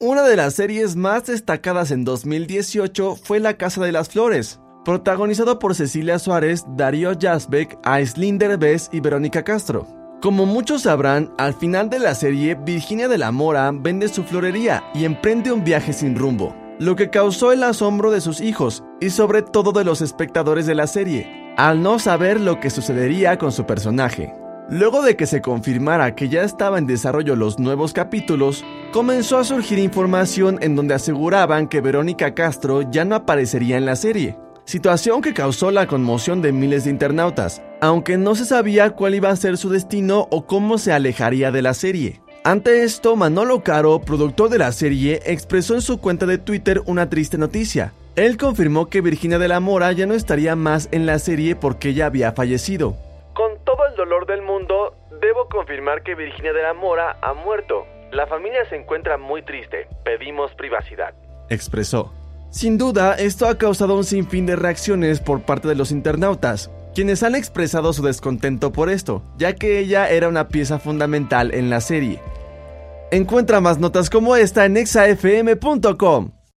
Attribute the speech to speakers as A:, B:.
A: Una de las series más destacadas en 2018 fue La Casa de las Flores, protagonizado por Cecilia Suárez, Darío Jasbeck, Aislinder Bess y Verónica Castro. Como muchos sabrán, al final de la serie, Virginia de la Mora vende su florería y emprende un viaje sin rumbo, lo que causó el asombro de sus hijos y sobre todo de los espectadores de la serie, al no saber lo que sucedería con su personaje. Luego de que se confirmara que ya estaba en desarrollo los nuevos capítulos, comenzó a surgir información en donde aseguraban que Verónica Castro ya no aparecería en la serie, situación que causó la conmoción de miles de internautas, aunque no se sabía cuál iba a ser su destino o cómo se alejaría de la serie. Ante esto, Manolo Caro, productor de la serie, expresó en su cuenta de Twitter una triste noticia. Él confirmó que Virginia de la Mora ya no estaría más en la serie porque ella había fallecido. Con todo el dolor del mundo, debo confirmar que Virginia de la Mora ha muerto. La familia se encuentra muy triste. Pedimos privacidad. Expresó. Sin duda, esto ha causado un sinfín de reacciones por parte de los internautas, quienes han expresado su descontento por esto, ya que ella era una pieza fundamental en la serie. Encuentra más notas como esta en exafm.com.